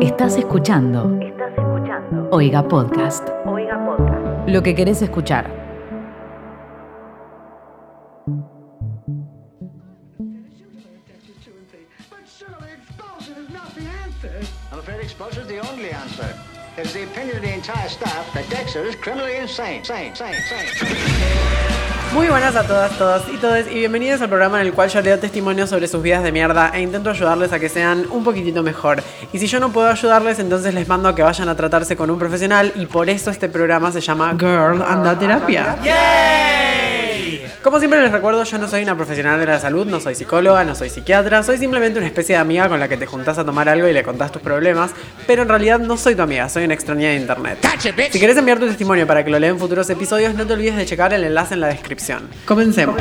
Estás escuchando. Estás escuchando. Oiga Podcast. Oiga Podcast. Lo que querés escuchar. But surely expulsion is not the answer. I'm afraid expulsion is the only answer. It is the opinion of the entire staff that Dexter is criminally insane. Sane, sane, sane. Muy buenas a todas, todos y todes y bienvenidos al programa en el cual yo leo testimonios sobre sus vidas de mierda e intento ayudarles a que sean un poquitito mejor. Y si yo no puedo ayudarles, entonces les mando a que vayan a tratarse con un profesional y por eso este programa se llama Girl Anda Terapia. Como siempre les recuerdo, yo no soy una profesional de la salud, no soy psicóloga, no soy psiquiatra, soy simplemente una especie de amiga con la que te juntás a tomar algo y le contás tus problemas, pero en realidad no soy tu amiga, soy una extraña de internet. Si querés enviar tu testimonio para que lo lea en futuros episodios, no te olvides de checar el enlace en la descripción. Comencemos.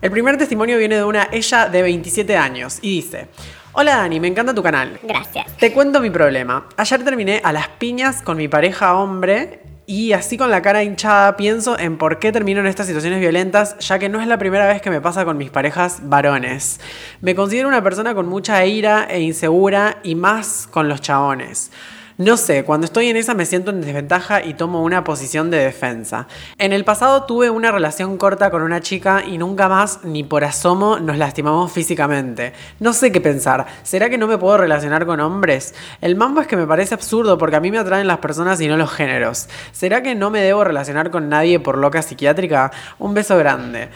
El primer testimonio viene de una ella de 27 años y dice: Hola Dani, me encanta tu canal. Gracias. Te cuento mi problema. Ayer terminé a las piñas con mi pareja hombre y así con la cara hinchada pienso en por qué termino en estas situaciones violentas, ya que no es la primera vez que me pasa con mis parejas varones. Me considero una persona con mucha ira e insegura y más con los chabones. No sé, cuando estoy en esa me siento en desventaja y tomo una posición de defensa. En el pasado tuve una relación corta con una chica y nunca más, ni por asomo, nos lastimamos físicamente. No sé qué pensar. ¿Será que no me puedo relacionar con hombres? El mambo es que me parece absurdo porque a mí me atraen las personas y no los géneros. ¿Será que no me debo relacionar con nadie por loca psiquiátrica? Un beso grande.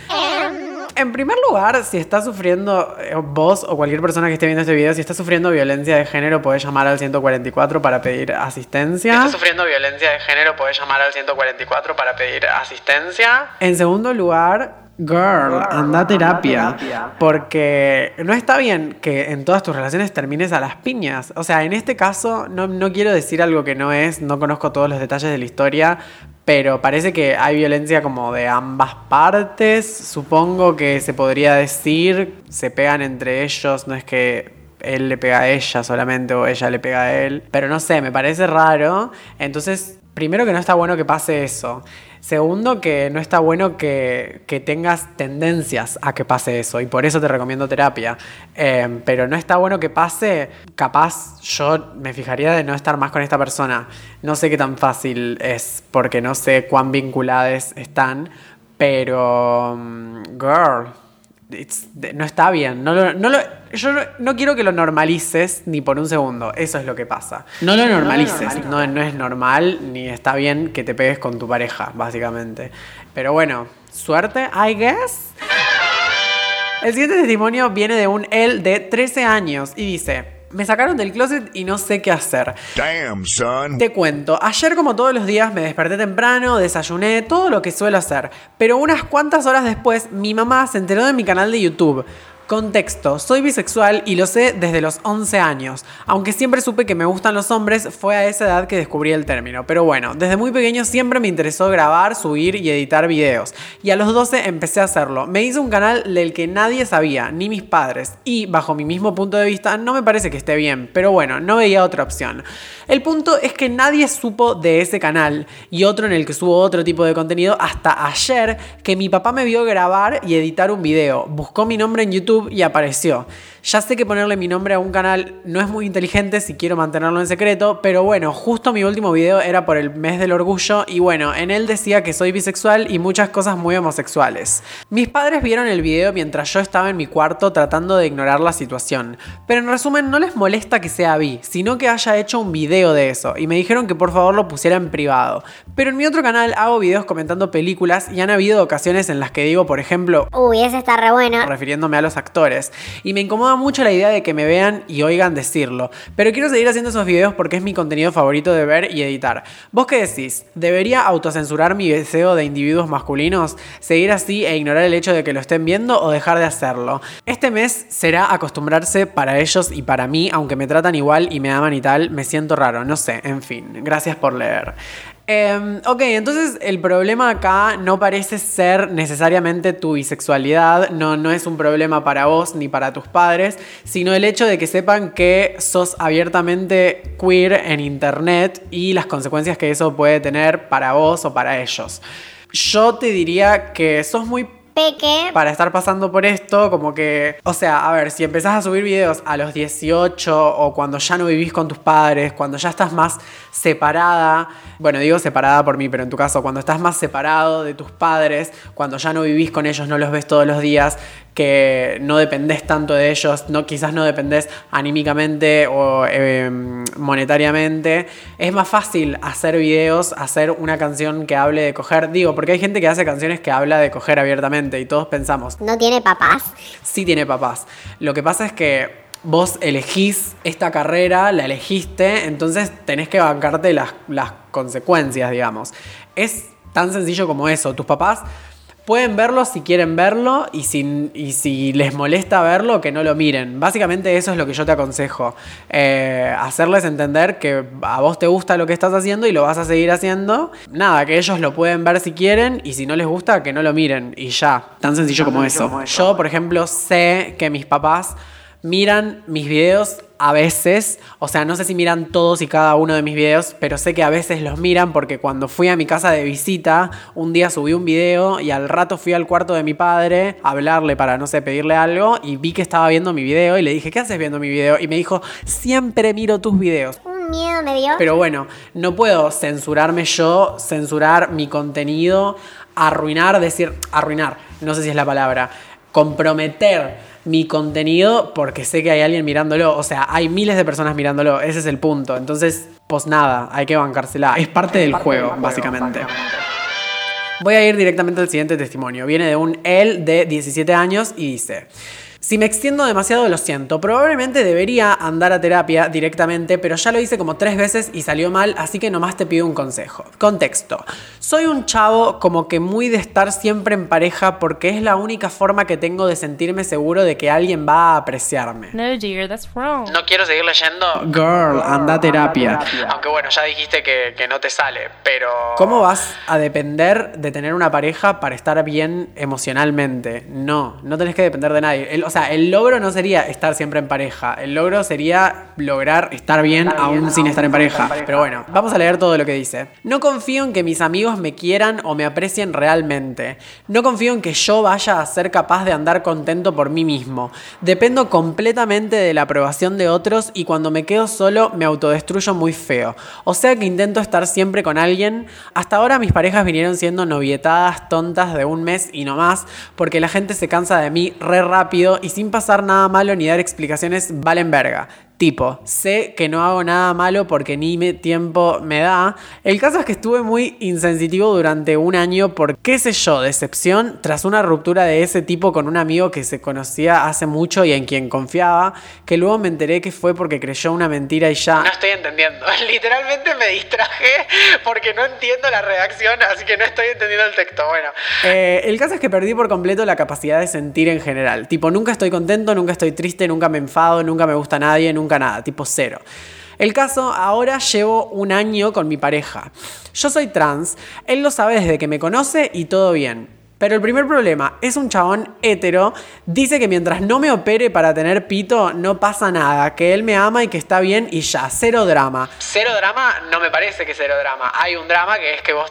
En primer lugar, si estás sufriendo, eh, vos o cualquier persona que esté viendo este video, si estás sufriendo violencia de género, podés llamar al 144 para pedir asistencia. Si estás sufriendo violencia de género, podés llamar al 144 para pedir asistencia. En segundo lugar, Girl, anda a terapia. Porque no está bien que en todas tus relaciones termines a las piñas. O sea, en este caso, no, no quiero decir algo que no es, no conozco todos los detalles de la historia, pero parece que hay violencia como de ambas partes. Supongo que se podría decir, se pegan entre ellos, no es que él le pega a ella solamente o ella le pega a él. Pero no sé, me parece raro. Entonces, primero que no está bueno que pase eso. Segundo, que no está bueno que, que tengas tendencias a que pase eso. Y por eso te recomiendo terapia. Eh, pero no está bueno que pase. Capaz yo me fijaría de no estar más con esta persona. No sé qué tan fácil es. Porque no sé cuán vinculadas están. Pero... mm, Girl. It's- no está bien. No lo- no lo- yo no, no quiero que lo normalices ni por un segundo. Eso es lo que pasa. No lo normalices. No, no es normal ni está bien que te pegues con tu pareja, básicamente. Pero bueno, suerte, I guess. El siguiente testimonio viene de un él de 13 años y dice: Me sacaron del closet y no sé qué hacer. Damn, son. Te cuento, ayer como todos los días me desperté temprano, desayuné, todo lo que suelo hacer, pero unas cuantas horas después mi mamá se enteró de mi canal de YouTube. Contexto, soy bisexual y lo sé desde los 11 años. Aunque siempre supe que me gustan los hombres, fue a esa edad que descubrí el término. Pero bueno, desde muy pequeño siempre me interesó grabar, subir y editar videos. Y a los 12 empecé a hacerlo. Me hice un canal del que nadie sabía, ni mis padres. Y bajo mi mismo punto de vista, no me parece que esté bien. Pero bueno, no veía otra opción. El punto es que nadie supo de ese canal y otro en el que subo otro tipo de contenido hasta ayer que mi papá me vio grabar y editar un video. Buscó mi nombre en YouTube y apareció. Ya sé que ponerle mi nombre a un canal no es muy inteligente si quiero mantenerlo en secreto, pero bueno, justo mi último video era por el mes del orgullo y bueno, en él decía que soy bisexual y muchas cosas muy homosexuales. Mis padres vieron el video mientras yo estaba en mi cuarto tratando de ignorar la situación, pero en resumen no les molesta que sea bi, sino que haya hecho un video de eso y me dijeron que por favor lo pusiera en privado. Pero en mi otro canal hago videos comentando películas y han habido ocasiones en las que digo, por ejemplo, Uy, ese está re bueno. refiriéndome a los actores. Y me incomoda mucho la idea de que me vean y oigan decirlo. Pero quiero seguir haciendo esos videos porque es mi contenido favorito de ver y editar. ¿Vos qué decís? ¿Debería autocensurar mi deseo de individuos masculinos? ¿Seguir así e ignorar el hecho de que lo estén viendo o dejar de hacerlo? Este mes será acostumbrarse para ellos y para mí, aunque me tratan igual y me aman y tal, me siento raro, no sé, en fin. Gracias por leer. Eh, ok, entonces el problema acá no parece ser necesariamente tu bisexualidad, no, no es un problema para vos ni para tus padres, sino el hecho de que sepan que sos abiertamente queer en internet y las consecuencias que eso puede tener para vos o para ellos. Yo te diría que sos muy para estar pasando por esto, como que, o sea, a ver, si empezás a subir videos a los 18 o cuando ya no vivís con tus padres, cuando ya estás más separada, bueno, digo separada por mí, pero en tu caso, cuando estás más separado de tus padres, cuando ya no vivís con ellos, no los ves todos los días, que no dependés tanto de ellos, no, quizás no dependés anímicamente o eh, monetariamente, es más fácil hacer videos, hacer una canción que hable de coger, digo, porque hay gente que hace canciones que habla de coger abiertamente y todos pensamos, ¿No tiene papás? sí tiene papás. Lo que pasa es que vos elegís esta carrera, la elegiste, entonces tenés que bancarte las, las consecuencias, digamos. Es tan sencillo como eso. Tus papás pueden verlo si quieren verlo y si, y si les molesta verlo, que no lo miren. Básicamente eso es lo que yo te aconsejo. Eh, hacerles entender que a vos te gusta lo que estás haciendo y lo vas a seguir haciendo. Nada, que ellos lo pueden ver si quieren y si no les gusta, que no lo miren. Y ya, tan sencillo como eso. Yo, por ejemplo, sé que mis papás miran mis videos a veces, o sea, no sé si miran todos y cada uno de mis videos, pero sé que a veces los miran porque cuando fui a mi casa de visita, un día subí un video y al rato fui al cuarto de mi padre a hablarle para, no sé, pedirle algo y vi que estaba viendo mi video y le dije, ¿qué haces viendo mi video? Y me dijo, siempre miro tus videos. Un miedo me dio. Pero bueno, no puedo censurarme yo, censurar mi contenido, arruinar, decir, arruinar, no sé si es la palabra, comprometer mi contenido porque sé que hay alguien mirándolo. O sea, hay miles de personas mirándolo, ese es el punto. Entonces, pues nada, hay que bancársela. Es parte del juego, básicamente. Voy a ir directamente al siguiente testimonio. Viene de un él de 17 años y dice... Si me extiendo demasiado lo siento, probablemente debería andar a terapia directamente, pero ya lo hice como tres veces y salió mal, así que nomás te pido un consejo. Contexto. Soy un chavo como que muy de estar siempre en pareja porque es la única forma que tengo de sentirme seguro de que alguien va a apreciarme. No, dear, that's wrong. No quiero seguir leyendo. Girl, anda a terapia. Aunque bueno, ya dijiste que, que no te sale, pero... ¿Cómo vas a depender de tener una pareja para estar bien emocionalmente? No, no tenés que depender de nadie. El- o sea, el logro no sería estar siempre en pareja. El logro sería lograr estar bien aún sin estar en pareja. Pero bueno, vamos a leer todo lo que dice. No confío en que mis amigos me quieran o me aprecien realmente. No confío en que yo vaya a ser capaz de andar contento por mí mismo. Dependo completamente de la aprobación de otros y cuando me quedo solo me autodestruyo muy feo. O sea que intento estar siempre con alguien. Hasta ahora mis parejas vinieron siendo novietadas tontas de un mes y no más porque la gente se cansa de mí re rápido y sin pasar nada malo ni dar explicaciones valen verga. Tipo, sé que no hago nada malo porque ni me tiempo me da. El caso es que estuve muy insensitivo durante un año por, qué sé yo, decepción tras una ruptura de ese tipo con un amigo que se conocía hace mucho y en quien confiaba, que luego me enteré que fue porque creyó una mentira y ya... No estoy entendiendo. Literalmente me distraje porque no entiendo la redacción, así que no estoy entendiendo el texto. Bueno, Eh, el caso es que perdí por completo la capacidad de sentir en general. Tipo, nunca estoy contento, nunca estoy triste, nunca me enfado, nunca me gusta nadie, nunca nada. Tipo, cero. El caso, ahora llevo un año con mi pareja. Yo soy trans, él lo sabe desde que me conoce y todo bien. Pero el primer problema es un chabón hetero, dice que mientras no me opere para tener pito no pasa nada, que él me ama y que está bien y ya, cero drama. Cero drama no me parece que cero drama. Hay un drama que es que vos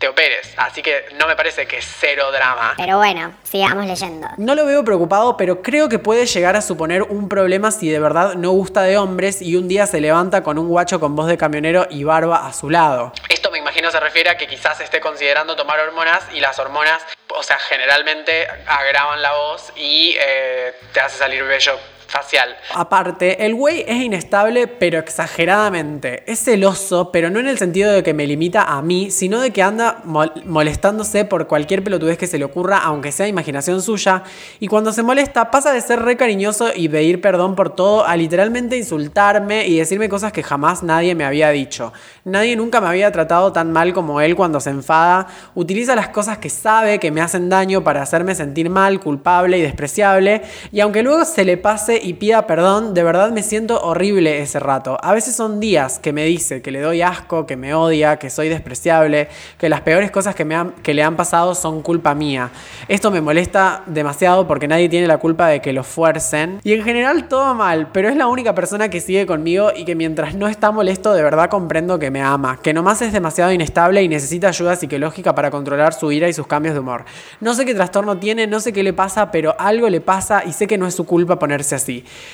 te operes, así que no me parece que cero drama. Pero bueno, sigamos leyendo. No lo veo preocupado, pero creo que puede llegar a suponer un problema si de verdad no gusta de hombres y un día se levanta con un guacho con voz de camionero y barba a su lado. Esto me imagino se refiere a que quizás esté considerando tomar hormonas y las hormonas, o sea, generalmente agravan la voz y eh, te hace salir bello facial. Aparte, el güey es inestable, pero exageradamente. Es celoso, pero no en el sentido de que me limita a mí, sino de que anda mol- molestándose por cualquier pelotudez que se le ocurra, aunque sea imaginación suya. Y cuando se molesta, pasa de ser re cariñoso y pedir perdón por todo a literalmente insultarme y decirme cosas que jamás nadie me había dicho. Nadie nunca me había tratado tan mal como él cuando se enfada. Utiliza las cosas que sabe que me hacen daño para hacerme sentir mal, culpable y despreciable. Y aunque luego se le pase y pida perdón, de verdad me siento horrible ese rato. A veces son días que me dice que le doy asco, que me odia, que soy despreciable, que las peores cosas que, me han- que le han pasado son culpa mía. Esto me molesta demasiado porque nadie tiene la culpa de que lo fuercen. Y en general todo mal, pero es la única persona que sigue conmigo y que mientras no está molesto de verdad comprendo que me ama, que nomás es demasiado inestable y necesita ayuda psicológica para controlar su ira y sus cambios de humor. No sé qué trastorno tiene, no sé qué le pasa, pero algo le pasa y sé que no es su culpa ponerse así.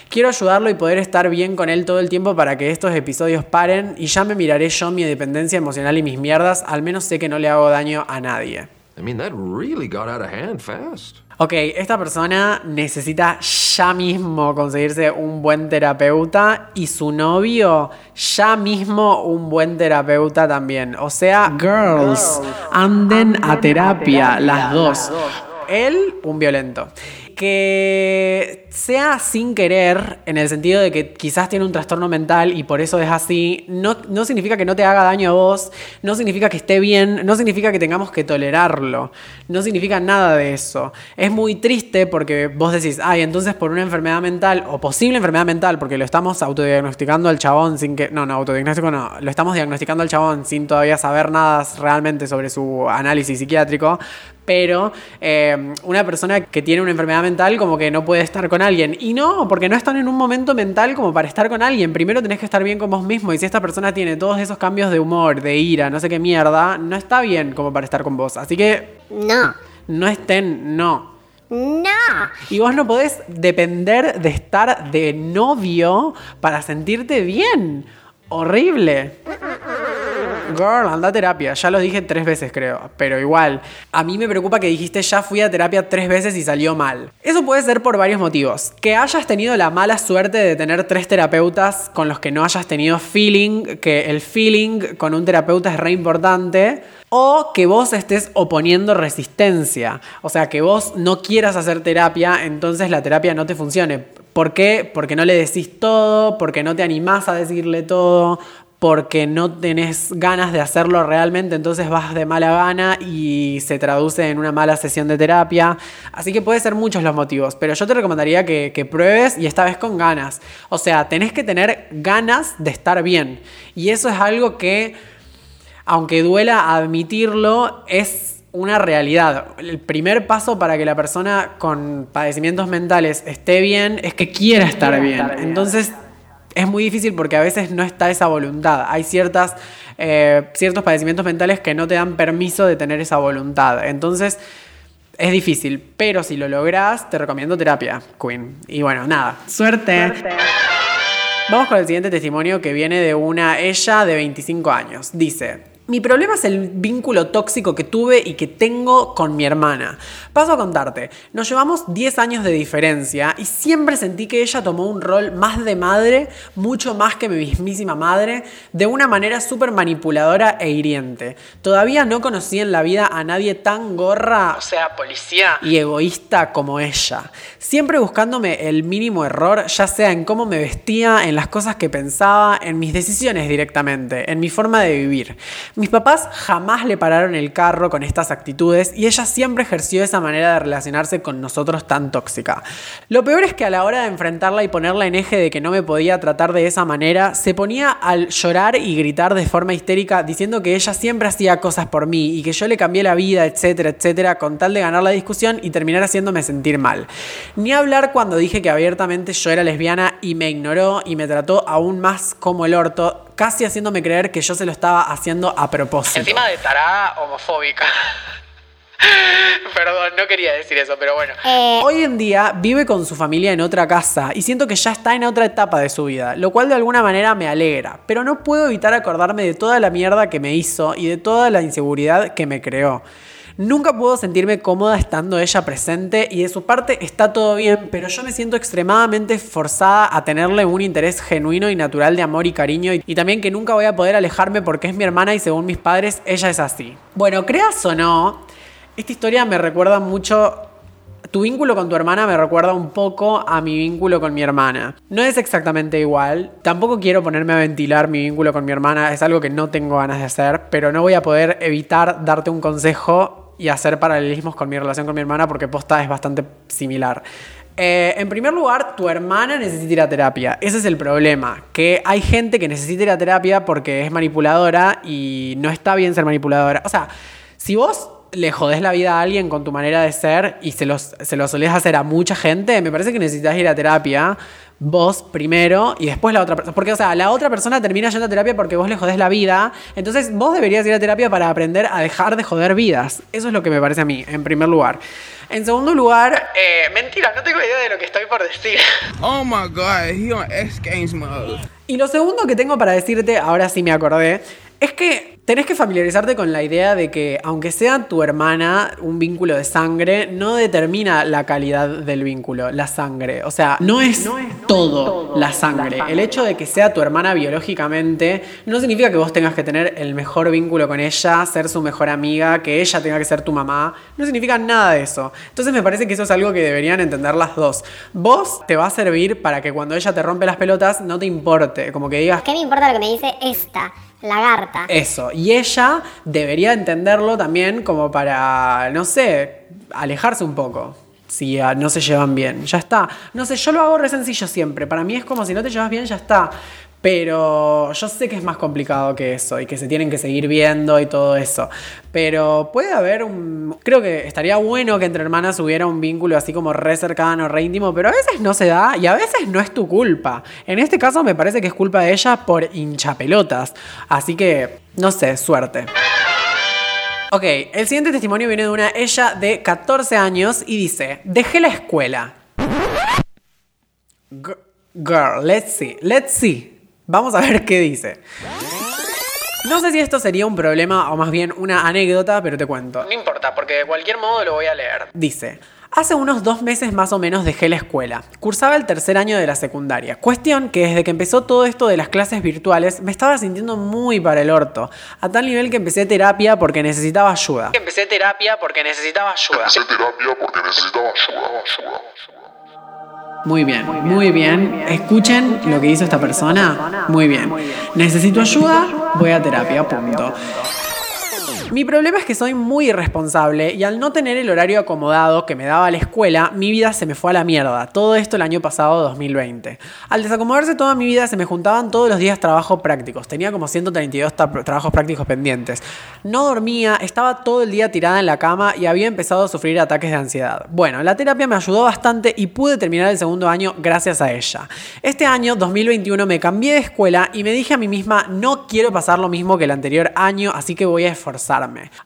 Quiero ayudarlo y poder estar bien con él todo el tiempo para que estos episodios paren y ya me miraré yo mi dependencia emocional y mis mierdas, al menos sé que no le hago daño a nadie. I mean, that really got out of hand fast. Ok, esta persona necesita ya mismo conseguirse un buen terapeuta y su novio ya mismo un buen terapeuta también. O sea, girls, anden a terapia las dos. Él, un violento. Que sea sin querer, en el sentido de que quizás tiene un trastorno mental y por eso es así, no, no significa que no te haga daño a vos, no significa que esté bien, no significa que tengamos que tolerarlo, no significa nada de eso. Es muy triste porque vos decís, ay, entonces por una enfermedad mental o posible enfermedad mental, porque lo estamos autodiagnosticando al chabón sin que, no, no, autodiagnóstico no, lo estamos diagnosticando al chabón sin todavía saber nada realmente sobre su análisis psiquiátrico, pero eh, una persona que tiene una enfermedad mental como que no puede estar con alguien. Y no, porque no están en un momento mental como para estar con alguien. Primero tenés que estar bien con vos mismo. Y si esta persona tiene todos esos cambios de humor, de ira, no sé qué mierda, no está bien como para estar con vos. Así que No. no estén, no. No. Y vos no podés depender de estar de novio para sentirte bien. Horrible. Girl, anda a terapia. Ya lo dije tres veces, creo. Pero igual, a mí me preocupa que dijiste ya fui a terapia tres veces y salió mal. Eso puede ser por varios motivos. Que hayas tenido la mala suerte de tener tres terapeutas con los que no hayas tenido feeling, que el feeling con un terapeuta es re importante. O que vos estés oponiendo resistencia. O sea, que vos no quieras hacer terapia, entonces la terapia no te funcione. ¿Por qué? Porque no le decís todo, porque no te animás a decirle todo, porque no tenés ganas de hacerlo realmente, entonces vas de mala gana y se traduce en una mala sesión de terapia. Así que puede ser muchos los motivos, pero yo te recomendaría que, que pruebes y esta vez con ganas. O sea, tenés que tener ganas de estar bien. Y eso es algo que, aunque duela admitirlo, es una realidad. El primer paso para que la persona con padecimientos mentales esté bien es que quiera estar bien. Entonces es muy difícil porque a veces no está esa voluntad. Hay ciertas, eh, ciertos padecimientos mentales que no te dan permiso de tener esa voluntad. Entonces es difícil, pero si lo lográs, te recomiendo terapia, Queen. Y bueno, nada, suerte. Vamos con el siguiente testimonio que viene de una ella de 25 años. Dice, mi problema es el vínculo tóxico que tuve y que tengo con mi hermana. Paso a contarte, nos llevamos 10 años de diferencia y siempre sentí que ella tomó un rol más de madre, mucho más que mi mismísima madre, de una manera súper manipuladora e hiriente. Todavía no conocí en la vida a nadie tan gorra, o sea, policía, y egoísta como ella. Siempre buscándome el mínimo error, ya sea en cómo me vestía, en las cosas que pensaba, en mis decisiones directamente, en mi forma de vivir. Mis papás jamás le pararon el carro con estas actitudes y ella siempre ejerció esa manera de relacionarse con nosotros tan tóxica. Lo peor es que a la hora de enfrentarla y ponerla en eje de que no me podía tratar de esa manera, se ponía al llorar y gritar de forma histérica diciendo que ella siempre hacía cosas por mí y que yo le cambié la vida, etcétera, etcétera, con tal de ganar la discusión y terminar haciéndome sentir mal. Ni hablar cuando dije que abiertamente yo era lesbiana y me ignoró y me trató aún más como el orto, casi haciéndome creer que yo se lo estaba haciendo a propósito. Encima de tarada homofóbica. Perdón, no quería decir eso, pero bueno. Eh. Hoy en día vive con su familia en otra casa y siento que ya está en otra etapa de su vida, lo cual de alguna manera me alegra, pero no puedo evitar acordarme de toda la mierda que me hizo y de toda la inseguridad que me creó. Nunca puedo sentirme cómoda estando ella presente y de su parte está todo bien, pero yo me siento extremadamente forzada a tenerle un interés genuino y natural de amor y cariño y, y también que nunca voy a poder alejarme porque es mi hermana y según mis padres ella es así. Bueno, creas o no, esta historia me recuerda mucho tu vínculo con tu hermana me recuerda un poco a mi vínculo con mi hermana. No es exactamente igual. Tampoco quiero ponerme a ventilar mi vínculo con mi hermana. Es algo que no tengo ganas de hacer. Pero no voy a poder evitar darte un consejo y hacer paralelismos con mi relación con mi hermana porque posta es bastante similar. Eh, en primer lugar, tu hermana necesita ir a terapia. Ese es el problema. Que hay gente que necesita ir a terapia porque es manipuladora y no está bien ser manipuladora. O sea, si vos le jodés la vida a alguien con tu manera de ser y se, los, se lo solés hacer a mucha gente, me parece que necesitas ir a terapia vos primero y después la otra persona. Porque, o sea, la otra persona termina yendo a terapia porque vos le jodés la vida. Entonces, vos deberías ir a terapia para aprender a dejar de joder vidas. Eso es lo que me parece a mí, en primer lugar. En segundo lugar, eh, mentira, no tengo idea de lo que estoy por decir. Oh my god, he on X Games mode. Y lo segundo que tengo para decirte, ahora sí me acordé, es que tenés que familiarizarte con la idea de que, aunque sea tu hermana un vínculo de sangre, no determina la calidad del vínculo, la sangre. O sea, no es, todo, la, sangre. El hecho de que sea tu hermana biológicamente no significa que vos tengas que tener el mejor vínculo con ella, ser su mejor amiga, que ella tenga que ser tu mamá. No significa nada de eso. Entonces me parece que eso es algo que deberían entender las dos. Vos te va a servir para que cuando ella te rompe las pelotas no te importe. Como que digas, ¿Qué me importa lo que me dice esta lagarta? Eso, y ella debería entenderlo también como para, no sé, alejarse un poco. Si ah, no se llevan bien, ya está. No sé, yo lo hago re sencillo siempre. Para mí es como si no te llevas bien, ya está. Pero yo sé que es más complicado que eso y que se tienen que seguir viendo y todo eso. Pero puede haber un... Creo que estaría bueno que entre hermanas hubiera un vínculo así como re cercano, re íntimo, pero a veces no se da y a veces no es tu culpa. En este caso me parece que es culpa de ella por hinchapelotas. Así que, no sé, suerte. Ok, el siguiente testimonio viene de una ella de 14 años y dice, dejé la escuela. Girl, let's see, let's see. Vamos a ver qué dice. No sé si esto sería un problema o más bien una anécdota, pero te cuento. No importa, porque de cualquier modo lo voy a leer. Dice, hace unos dos meses más o menos dejé la escuela. Cursaba el tercer año de la secundaria. Cuestión que desde que empezó todo esto de las clases virtuales me estaba sintiendo muy para el orto. A tal nivel que empecé terapia porque necesitaba ayuda. Empecé terapia porque necesitaba ayuda. Empecé terapia porque necesitaba ayuda, ayuda. Muy bien, muy bien. Escuchen lo que hizo esta persona. Muy bien. Necesito ayuda, voy a terapia, punto. Mi problema es que soy muy irresponsable y al no tener el horario acomodado que me daba la escuela, mi vida se me fue a la mierda. Todo esto el año pasado, 2020. Al desacomodarse toda mi vida, se me juntaban todos los días trabajos prácticos. Tenía como 132 ta- trabajos prácticos pendientes. No dormía, estaba todo el día tirada en la cama y había empezado a sufrir ataques de ansiedad. Bueno, la terapia me ayudó bastante y pude terminar el segundo año gracias a ella. Este año, 2021, me cambié de escuela y me dije a mí misma, no quiero pasar lo mismo que el anterior año, así que voy a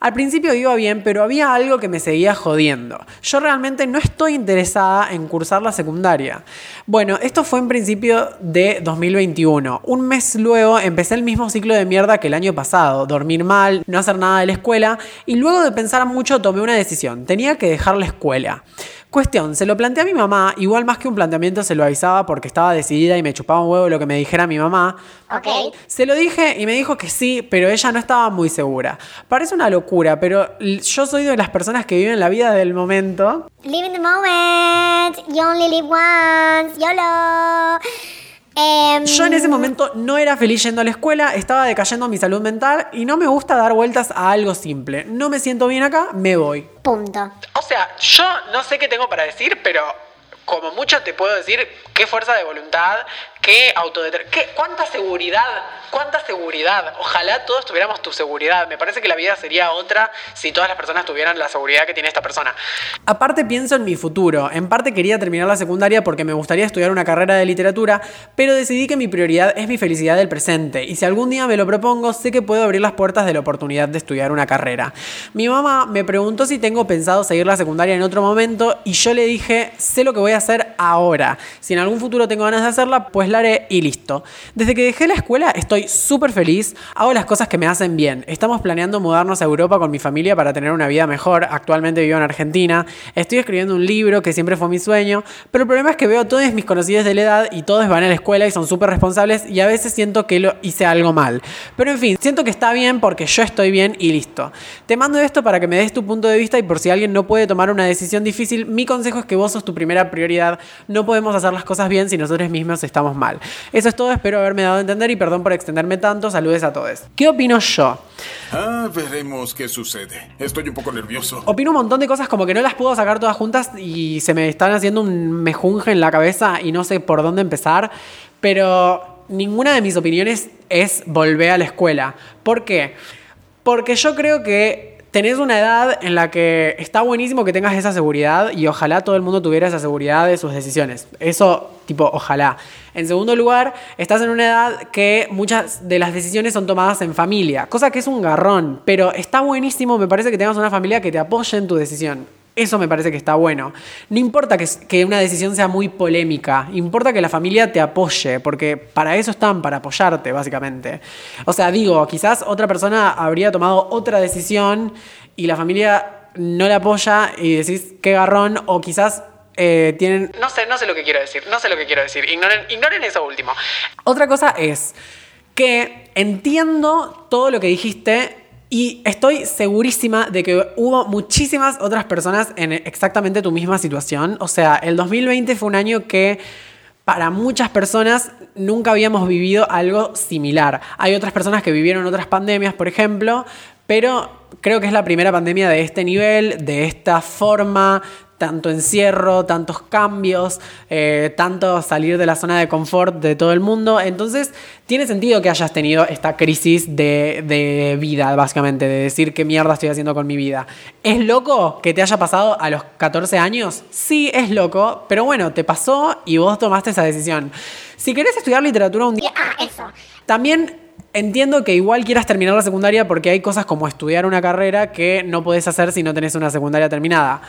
Al principio iba bien, pero había algo que me seguía jodiendo. Yo realmente no estoy interesada en cursar la secundaria. Bueno, esto fue en principio de 2021. Un mes luego empecé el mismo ciclo de mierda que el año pasado. Dormir mal, no hacer nada de la escuela y luego de pensar mucho tomé una decisión. Tenía que dejar la escuela. Cuestión, se lo planteé a mi mamá, igual más que un planteamiento se lo avisaba porque estaba decidida y me chupaba un huevo lo que me dijera mi mamá. Ok. Se lo dije y me dijo que sí, pero ella no estaba muy segura. Parece una locura, pero yo soy de las personas que viven la vida del momento. Live in the moment. You only live once. YOLO. Em, Yo en ese momento no era feliz yendo a la escuela, estaba decayendo mi salud mental y no me gusta dar vueltas a algo simple. No me siento bien acá, me voy. Punto. O sea, yo no sé qué tengo para decir, pero como mucho te puedo decir qué fuerza de voluntad, qué autodeterminación, cuánta seguridad, cuánta seguridad. Ojalá todos tuviéramos tu seguridad. Me parece que la vida sería otra si todas las personas tuvieran la seguridad que tiene esta persona. Aparte pienso en mi futuro. En parte quería terminar la secundaria porque me gustaría estudiar una carrera de literatura, pero decidí que mi prioridad es mi felicidad del presente y si algún día me lo propongo, sé que puedo abrir las puertas de la oportunidad de estudiar una carrera. Mi mamá me preguntó si tengo pensado seguir la secundaria en otro momento y yo le dije, sé lo que voy a hacer ahora. Si en algún futuro tengo ganas de hacerla, pues y listo. Desde que dejé la escuela estoy súper feliz, hago las cosas que me hacen bien. Estamos planeando mudarnos a Europa con mi familia para tener una vida mejor. Actualmente vivo en Argentina. Estoy escribiendo un libro que siempre fue mi sueño, pero el problema es que veo a todos mis conocidos de la edad y todos van a la escuela y son súper responsables y a veces siento que hice algo mal. Pero en fin, siento que está bien porque yo estoy bien y listo. Te mando esto para que me des tu punto de vista y por si alguien no puede tomar una decisión difícil, mi consejo es que vos sos tu primera prioridad. No podemos hacer las cosas bien si nosotros mismos estamos mal. Mal. Eso es todo, espero haberme dado a entender y perdón por extenderme tanto. Saludes a todos. ¿Qué opino yo? Ah, veremos qué sucede. Estoy un poco nervioso. Opino un montón de cosas como que no las puedo sacar todas juntas y se me están haciendo un mejunje en la cabeza y no sé por dónde empezar, pero ninguna de mis opiniones es volver a la escuela. ¿Por qué? Porque yo creo que tenés una edad en la que está buenísimo que tengas esa seguridad y ojalá todo el mundo tuviera esa seguridad de sus decisiones. Eso, tipo, ojalá. En segundo lugar, estás en una edad que muchas de las decisiones son tomadas en familia, cosa que es un garrón, pero está buenísimo, me parece que tengas una familia que te apoye en tu decisión. Eso me parece que está bueno. No importa que, que, una decisión sea muy polémica, importa que la familia te apoye, porque para eso están, para apoyarte, básicamente. O sea, digo, quizás otra persona habría tomado otra decisión y la familia no la apoya y decís qué garrón, o quizás eh, tienen... No sé, no sé lo que quiero decir, no sé lo que quiero decir. Ignoren, ignoren eso último. Otra cosa es que entiendo todo lo que dijiste y estoy segurísima de que hubo muchísimas otras personas en exactamente tu misma situación. O sea, el 2020 fue un año que para muchas personas nunca habíamos vivido algo similar. Hay otras personas que vivieron otras pandemias, por ejemplo, pero creo que es la primera pandemia de este nivel, de esta forma, tanto encierro, tantos cambios, eh, tanto salir de la zona de confort de todo el mundo. Entonces, tiene sentido que hayas tenido esta crisis de, de, vida, básicamente, de decir qué mierda estoy haciendo con mi vida. ¿Es loco que te haya pasado a los 14 años? Sí, es loco, pero bueno, te pasó y vos tomaste esa decisión. Si querés estudiar literatura un día... Ah, eso. También Entiendo que igual quieras terminar la secundaria porque hay cosas como estudiar una carrera que no podés hacer si no tenés una secundaria terminada.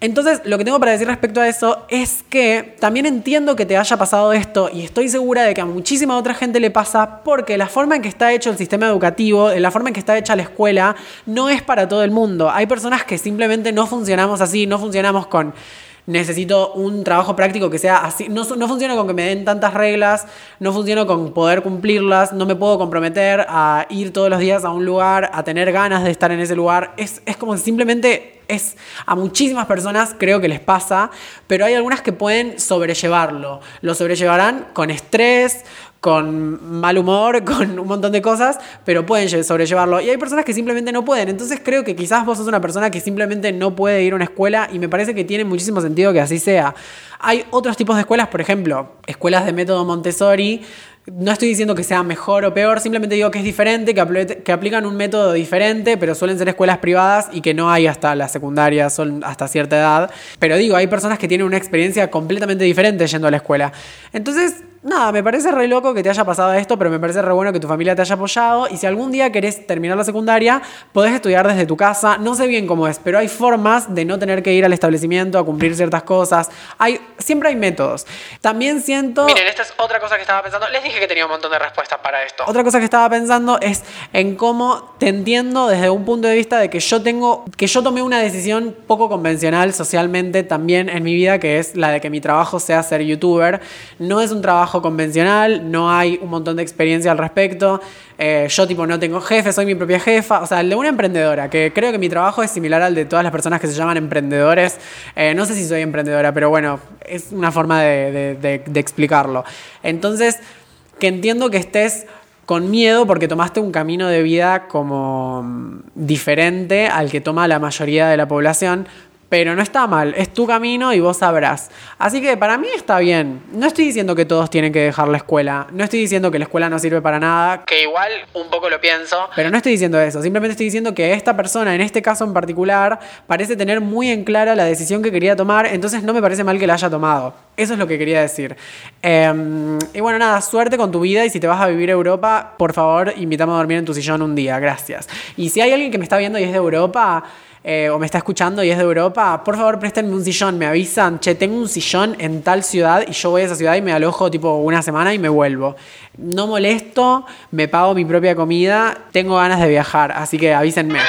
Entonces, lo que tengo para decir respecto a eso es que también entiendo que te haya pasado esto y estoy segura de que a muchísima otra gente le pasa porque la forma en que está hecho el sistema educativo, la forma en que está hecha la escuela, no es para todo el mundo. Hay personas que simplemente no funcionamos así, no funcionamos con necesito un trabajo práctico que sea así. No, no funciona con que me den tantas reglas, no funciona con poder cumplirlas, no me puedo comprometer a ir todos los días a un lugar, a tener ganas de estar en ese lugar. Es, es como simplemente es a muchísimas personas creo que les pasa, pero hay algunas que pueden sobrellevarlo. Lo sobrellevarán con estrés, con mal humor, con un montón de cosas, pero pueden sobrellevarlo. Y hay personas que simplemente no pueden. Entonces creo que quizás vos sos una persona que simplemente no puede ir a una escuela y me parece que tiene muchísimo sentido que así sea. Hay otros tipos de escuelas, por ejemplo, escuelas de método Montessori, no estoy diciendo que sea mejor o peor, simplemente digo que es diferente, que, aplican un método diferente, pero suelen ser escuelas privadas y que no hay hasta la secundaria, son hasta cierta edad. Pero digo, hay personas que tienen una experiencia completamente diferente yendo a la escuela. Entonces, nada, me parece re loco que te haya pasado esto, pero me parece re bueno que tu familia te haya apoyado. Y si algún día querés terminar la secundaria, podés estudiar desde tu casa. No sé bien cómo es, pero hay formas de no tener que ir al establecimiento a cumplir ciertas cosas. Hay, siempre hay métodos. También siento. Miren, esta es otra cosa que estaba pensando. Les dije que tenía un montón de respuestas para esto. Otra cosa que estaba pensando es en cómo te entiendo desde un punto de vista de que yo tengo, que yo tomé una decisión poco convencional socialmente también en mi vida, que es la de que mi trabajo sea ser youtuber. No es un trabajo convencional, no hay un montón de experiencia al respecto. Eh, yo tipo no tengo jefe, soy mi propia jefa. O sea, el de una emprendedora, que creo que mi trabajo es similar al de todas las personas que se llaman emprendedores. Eh, no sé si soy emprendedora, pero bueno, es una forma de, explicarlo. Entonces, que entiendo que estés con miedo porque tomaste un camino de vida como mm, diferente al que toma la mayoría de la población, pero no está mal, es tu camino y vos sabrás. Así que para mí está bien. No estoy diciendo que todos tienen que dejar la escuela. No estoy diciendo que la escuela no sirve para nada. Que igual un poco lo pienso. Pero no estoy diciendo eso. Simplemente estoy diciendo que esta persona, en este caso en particular, parece tener muy en clara la decisión que quería tomar. Entonces no me parece mal que la haya tomado. Eso es lo que quería decir. Em, y bueno, nada, suerte con tu vida. Y si te vas a vivir a Europa, por favor, invítame a dormir en tu sillón un día. Gracias. Y si hay alguien que me está viendo y es de Europa eh, o me está escuchando y es de Europa, por favor préstenme un sillón, me avisan, che, tengo un sillón en tal ciudad y yo voy a esa ciudad y me alojo tipo una semana y me vuelvo. No molesto, me pago mi propia comida, tengo ganas de viajar, así que avísenme.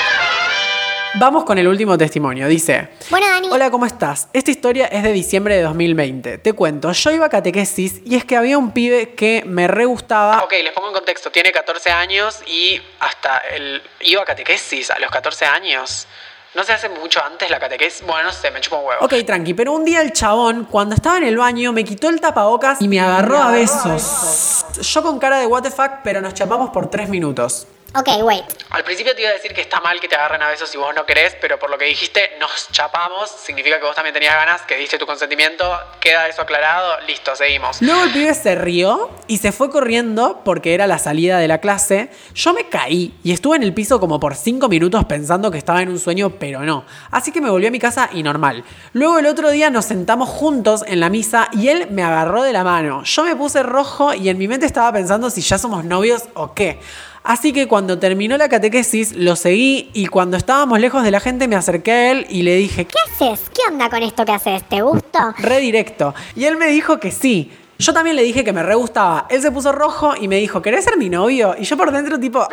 Vamos con el último testimonio. Dice: Bueno, Dani. Hola, ¿cómo estás? Esta historia es de diciembre de 2020. Te cuento, yo iba a catequesis y es que había un pibe que me re gustaba. Ok, les pongo en contexto. Tiene 14 años y hasta el. iba a catequesis a los 14 años. ¿No se hace mucho antes la catequesis? Bueno, no sé, me chupa un huevo. Ok, tranqui, pero un día el chabón, cuando estaba en el baño, me quitó el tapabocas y me agarró a besos. Yo con cara de what the fuck, pero nos chapamos por tres minutos. Ok, wait. Al principio te iba a decir que está mal que te agarren a besos si vos no querés, pero por lo que dijiste, nos chapamos, significa que vos también tenías ganas, que diste tu consentimiento, queda eso aclarado, listo, seguimos. Luego el pibe se rió y se fue corriendo porque era la salida de la clase. Yo me caí y estuve en el piso como por cinco minutos pensando que estaba en un sueño, pero no. Así que me volví a mi casa y normal. Luego el otro día nos sentamos juntos en la misa y él me agarró de la mano. Yo me puse rojo y en mi mente estaba pensando si ya somos novios o qué. Así que cuando terminó la catequesis lo seguí y cuando estábamos lejos de la gente me acerqué a él y le dije, ¿Qué haces? ¿Qué onda con esto que haces? ¿Te gusto? re directo. Y él me dijo que sí. Yo también le dije que me re gustaba. Él se puso rojo y me dijo, ¿querés ser mi novio? Y yo por dentro tipo...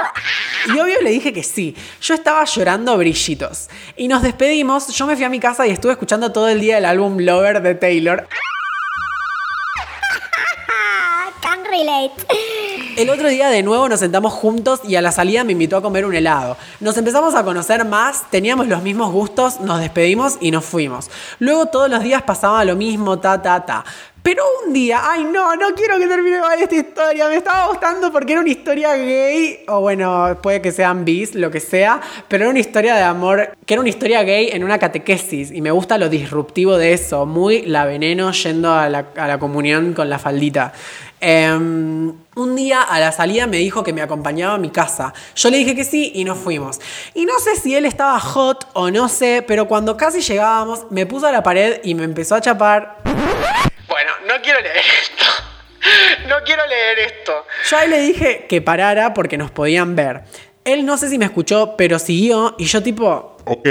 Y obvio le dije que sí. Yo estaba llorando brillitos. Y nos despedimos, yo me fui a mi casa y estuve escuchando todo el día el álbum Lover de Taylor. Can relate. El otro día de nuevo nos sentamos juntos y a la salida me invitó a comer un helado. Nos empezamos a conocer más, teníamos los mismos gustos, nos despedimos y nos fuimos. Luego todos los días pasaba lo mismo, ta, ta, ta. Pero un día, ay no, no quiero que termine mal esta historia, me estaba gustando porque era una historia gay, o bueno, puede que sean bis, lo que sea, pero era una historia de amor, que era una historia gay en una catequesis, y me gusta lo disruptivo de eso, muy la veneno yendo a la, a la comunión con la faldita. Em, un día a la salida me dijo que me acompañaba a mi casa. Yo le dije que sí y nos fuimos. Y no sé si él estaba hot o no sé, pero cuando casi llegábamos me puso a la pared y me empezó a chapar. Bueno, no quiero leer esto. No quiero leer esto. Yo ahí le dije que parara porque nos podían ver. Él no sé si me escuchó, pero siguió y yo tipo... Ok.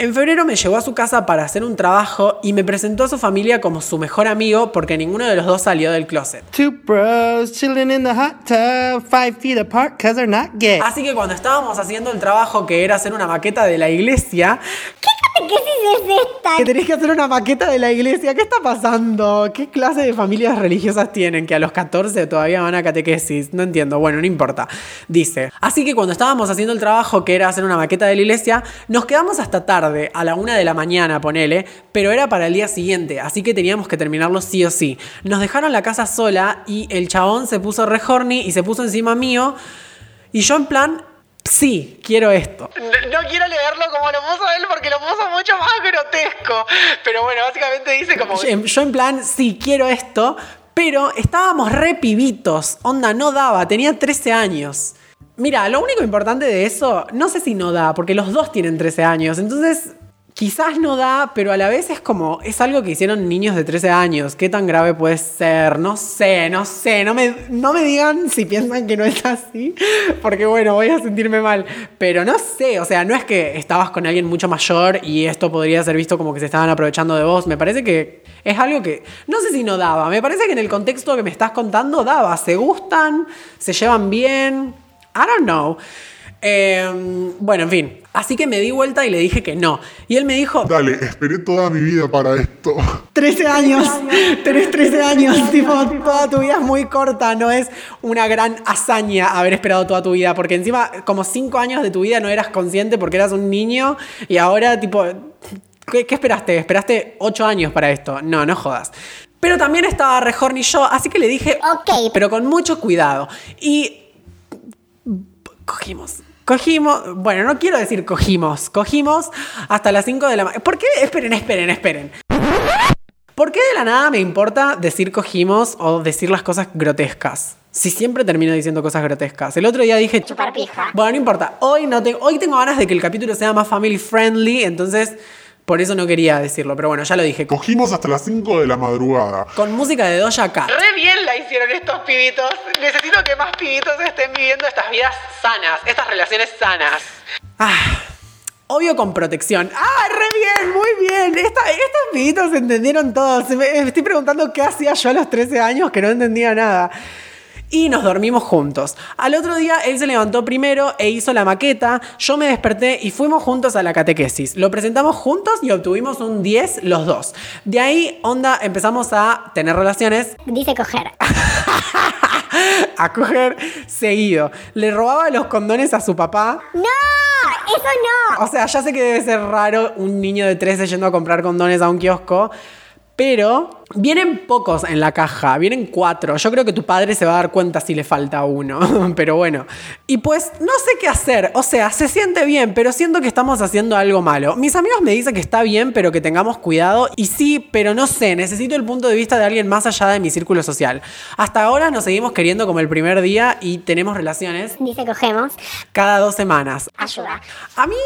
En febrero me llevó a su casa para hacer un trabajo y me presentó a su familia como su mejor amigo porque ninguno de los dos salió del closet. Two bros chilling in the hot tub, five feet apart cause they're not gay. Así que cuando estábamos haciendo el trabajo que era hacer una maqueta de la iglesia, ¿Qué catequesis es esta? que tenés que hacer una maqueta de la iglesia, ¿qué está pasando? ¿Qué clase de familias religiosas tienen que a los 14 todavía van a catequesis? No entiendo, bueno, no importa. Dice, así que cuando estábamos haciendo el trabajo que era hacer una maqueta de la iglesia, nos quedamos hasta tarde, a la una de la mañana, ponele, pero era para el día siguiente, así que teníamos que terminarlo sí o sí. Nos dejaron la casa sola y el chabón se puso re horny y se puso encima mío y yo en plan... Sí, quiero esto. No, quiero leerlo como lo puso él porque lo puso mucho más grotesco. Pero bueno, básicamente dice como... Yo, yo en plan, sí, quiero esto. Pero estábamos re pibitos. Onda, no daba. Tenía 13 años. Mira, lo único importante de eso, no sé si no da, porque los dos tienen 13 años. Entonces, quizás no da, pero a la vez es como, es algo que hicieron niños de 13 años. ¿Qué tan grave puede ser? No sé, no sé. No me, no me digan si piensan que no es así, porque bueno, voy a sentirme mal. Pero no sé, o sea, no es que estabas con alguien mucho mayor y esto podría ser visto como que se estaban aprovechando de vos. Me parece que es algo que, no sé si no daba, me parece que en el contexto que me estás contando daba. Se gustan, se llevan bien. I don't know. Eh, bueno, en fin. Así que me di vuelta y le dije que no. Y él me dijo, Dale, esperé toda mi vida para esto. 13 años, tenés 13 años, tipo, toda tu vida es muy corta, no es una gran hazaña haber esperado toda tu vida, porque encima como 5 años de tu vida no eras consciente porque eras un niño y ahora tipo, ¿qué, qué esperaste? ¿Esperaste 8 años para esto? No, no jodas. Pero también estaba re horny yo, así que le dije, Ok. pero con mucho cuidado. Y cogimos. Cogimos, bueno, no quiero decir cogimos, cogimos hasta las 5 de la mañana. ¿Por qué? Esperen, esperen, esperen. ¿Por qué de la nada me importa decir cogimos o decir las cosas grotescas? Si siempre termino diciendo cosas grotescas. El otro día dije... Chupar pija. Bueno, no importa. Hoy, no tengo, hoy tengo ganas de que el capítulo sea más family friendly, entonces por eso no quería decirlo. Pero bueno, ya lo dije. Cogimos hasta las 5 de la madrugada. Con música de Doja Cat. Re bien la hicieron estos pibitos. Necesito que más pibitos estén viviendo estas vidas sanas, estas relaciones sanas. Ah, obvio con protección. Ah, re bien, muy bien. Esta- estos pibitos entendieron todo. Me estoy preguntando qué hacía yo a los 13 años que no entendía nada. Y nos dormimos juntos. Al otro día él se levantó primero e hizo la maqueta, yo me desperté y fuimos juntos a la catequesis. Lo presentamos juntos y obtuvimos un 10 los dos. De ahí, onda, empezamos a tener relaciones, Dice coger. a coger seguido. Le robaba los condones a su papá. ¡No! eso no. O sea, ya sé que debe ser raro un niño de 13 yendo a comprar condones a un kiosco, pero vienen pocos en la caja, vienen cuatro. Yo creo que tu padre se va a dar cuenta si le falta uno, pero bueno. Y pues no sé qué hacer, o sea, se siente bien, pero siento que estamos haciendo algo malo. Mis amigos me dicen que está bien, pero que tengamos cuidado. Y sí, pero no sé, necesito el punto de vista de alguien más allá de mi círculo social. Hasta ahora nos seguimos queriendo como el primer día y tenemos relaciones Dice cogemos. cada dos semanas. Ayuda. A mí,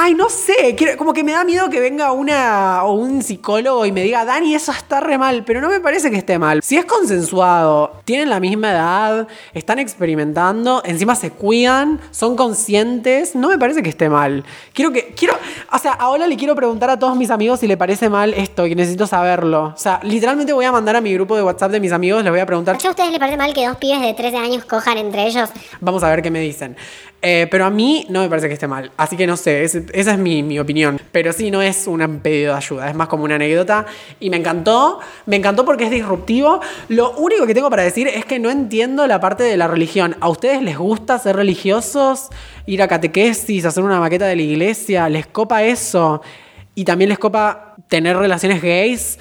ay, no sé, quiero- como que me da miedo que venga una o un psicólogo y me diga, Dani, eso está re mal, pero no me parece que esté mal. Si es consensuado, tienen la misma edad, están experimentando, encima se cuidan, son conscientes, no me parece que esté mal. Quiero que, quiero, o sea, ahora le quiero preguntar a todos mis amigos si le parece mal esto, que necesito saberlo. O sea, literalmente voy a mandar a mi grupo de WhatsApp de mis amigos, les voy a preguntar, ¿A ustedes les parece mal que dos pibes de 13 años cojan entre ellos? Vamos a ver qué me dicen. Eh, pero a mí no me parece que esté mal. Así que no sé, ese- esa es mi, mi opinión. Pero sí, no es un pedido de ayuda, es más como una anécdota. Y me encantó, me encantó porque es disruptivo. Lo único que tengo para decir es que no entiendo la parte de la religión. ¿A ustedes les gusta ser religiosos? Ir a catequesis, hacer una maqueta de la iglesia. ¿Les copa eso? Y también les copa tener relaciones gays.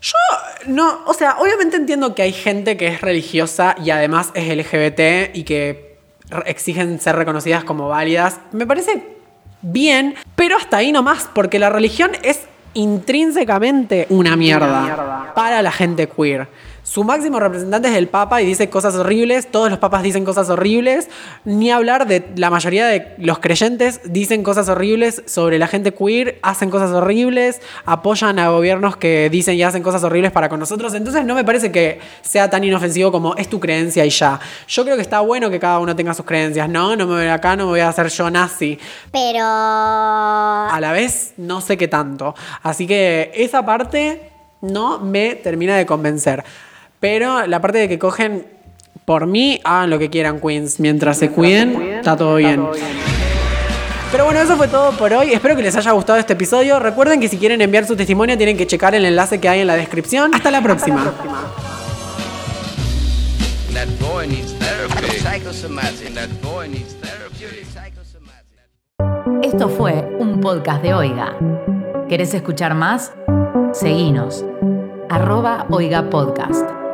Yo no, o sea, obviamente entiendo que hay gente que es religiosa y además es LGBT y que exigen ser reconocidas como válidas. Me parece bien, pero hasta ahí nomás, porque la religión es intrínsecamente una mierda, para la gente queer. Su máximo representante es el Papa y dice cosas horribles, todos los papas dicen cosas horribles, ni hablar de la mayoría de los creyentes dicen cosas horribles sobre la gente queer, hacen cosas horribles, apoyan a gobiernos que dicen y hacen cosas horribles para con nosotros, entonces no me parece que sea tan inofensivo como es tu creencia y ya. Yo creo que está bueno que cada uno tenga sus creencias, ¿no? No me voy acá, no me voy a hacer yo nazi. Pero. A la vez, no sé qué tanto. Así que esa parte no me termina de convencer. Pero la parte de que cogen, por mí, hagan lo que quieran, Queens. Mientras se cuiden, está todo bien. Pero bueno, eso fue todo por hoy. Espero que les haya gustado este episodio. Recuerden que si quieren enviar su testimonio, tienen que checar el enlace que hay en la descripción. Hasta la próxima. That boy needs therapy. Psychosomatic. That boy needs therapy. Psychosomatic. Esto fue un podcast de Oiga. ¿Querés escuchar más? Seguinos. Arroba Oiga Podcast.